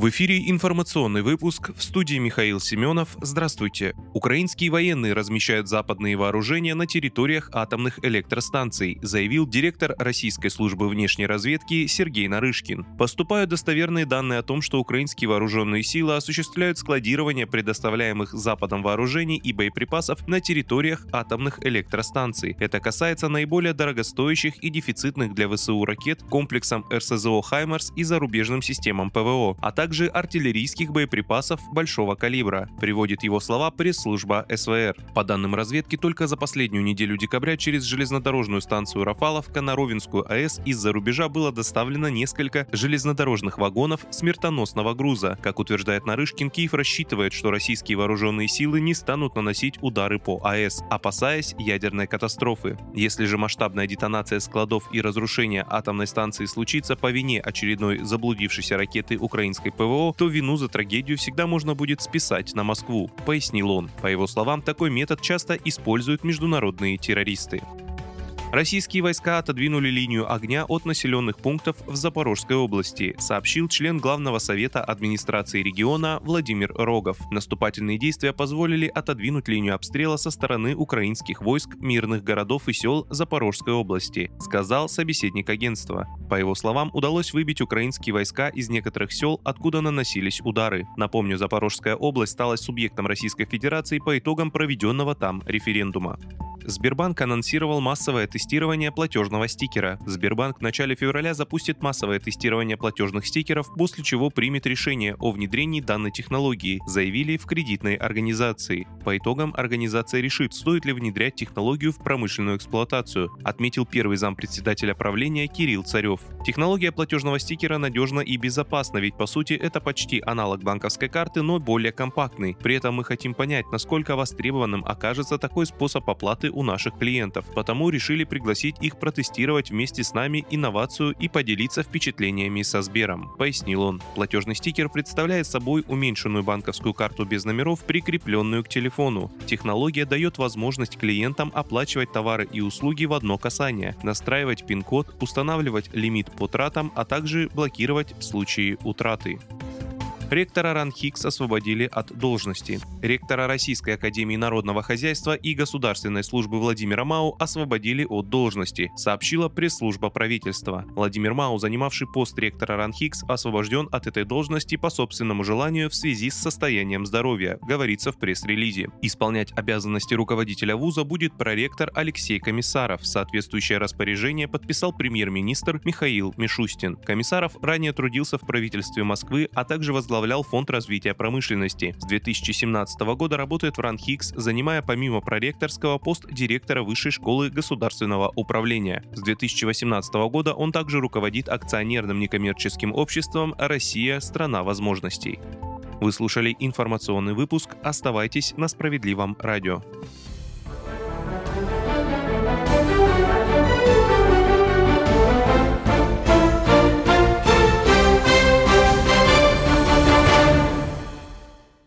В эфире информационный выпуск в студии Михаил Семенов. Здравствуйте. Украинские военные размещают западные вооружения на территориях атомных электростанций, заявил директор Российской службы внешней разведки Сергей Нарышкин. Поступают достоверные данные о том, что украинские вооруженные силы осуществляют складирование предоставляемых Западом вооружений и боеприпасов на территориях атомных электростанций. Это касается наиболее дорогостоящих и дефицитных для ВСУ ракет комплексом РСЗО «Хаймарс» и зарубежным системам ПВО, а также артиллерийских боеприпасов большого калибра, приводит его слова пресс-служба СВР. По данным разведки, только за последнюю неделю декабря через железнодорожную станцию Рафаловка на Ровенскую АЭС из-за рубежа было доставлено несколько железнодорожных вагонов смертоносного груза. Как утверждает Нарышкин, Киев рассчитывает, что российские вооруженные силы не станут наносить удары по АЭС, опасаясь ядерной катастрофы. Если же масштабная детонация складов и разрушение атомной станции случится по вине очередной заблудившейся ракеты украинской ПВО, то вину за трагедию всегда можно будет списать на Москву, пояснил он. По его словам, такой метод часто используют международные террористы. Российские войска отодвинули линию огня от населенных пунктов в Запорожской области, сообщил член Главного совета администрации региона Владимир Рогов. Наступательные действия позволили отодвинуть линию обстрела со стороны украинских войск мирных городов и сел Запорожской области, сказал собеседник агентства. По его словам, удалось выбить украинские войска из некоторых сел, откуда наносились удары. Напомню, Запорожская область стала субъектом Российской Федерации по итогам проведенного там референдума. Сбербанк анонсировал массовое тестирование платежного стикера. Сбербанк в начале февраля запустит массовое тестирование платежных стикеров, после чего примет решение о внедрении данной технологии, заявили в кредитной организации. По итогам организация решит, стоит ли внедрять технологию в промышленную эксплуатацию, отметил первый зампредседателя правления Кирилл Царев. Технология платежного стикера надежна и безопасна, ведь по сути это почти аналог банковской карты, но более компактный. При этом мы хотим понять, насколько востребованным окажется такой способ оплаты у наших клиентов, потому решили пригласить их протестировать вместе с нами инновацию и поделиться впечатлениями со Сбером, пояснил он. Платежный стикер представляет собой уменьшенную банковскую карту без номеров, прикрепленную к телефону. Технология дает возможность клиентам оплачивать товары и услуги в одно касание, настраивать пин-код, устанавливать лимит по тратам, а также блокировать в случае утраты. Ректора РАНХИКС освободили от должности. Ректора Российской Академии Народного Хозяйства и Государственной службы Владимира Мау освободили от должности, сообщила пресс-служба правительства. Владимир Мау, занимавший пост ректора РАНХИКС, освобожден от этой должности по собственному желанию в связи с состоянием здоровья, говорится в пресс-релизе. Исполнять обязанности руководителя вуза будет проректор Алексей Комиссаров. Соответствующее распоряжение подписал премьер-министр Михаил Мишустин. Комиссаров ранее трудился в правительстве Москвы, а также возглавлял возглавлял Фонд развития промышленности. С 2017 года работает в РАНХИКС, занимая помимо проректорского пост директора Высшей школы государственного управления. С 2018 года он также руководит акционерным некоммерческим обществом «Россия – страна возможностей». Вы слушали информационный выпуск. Оставайтесь на справедливом радио.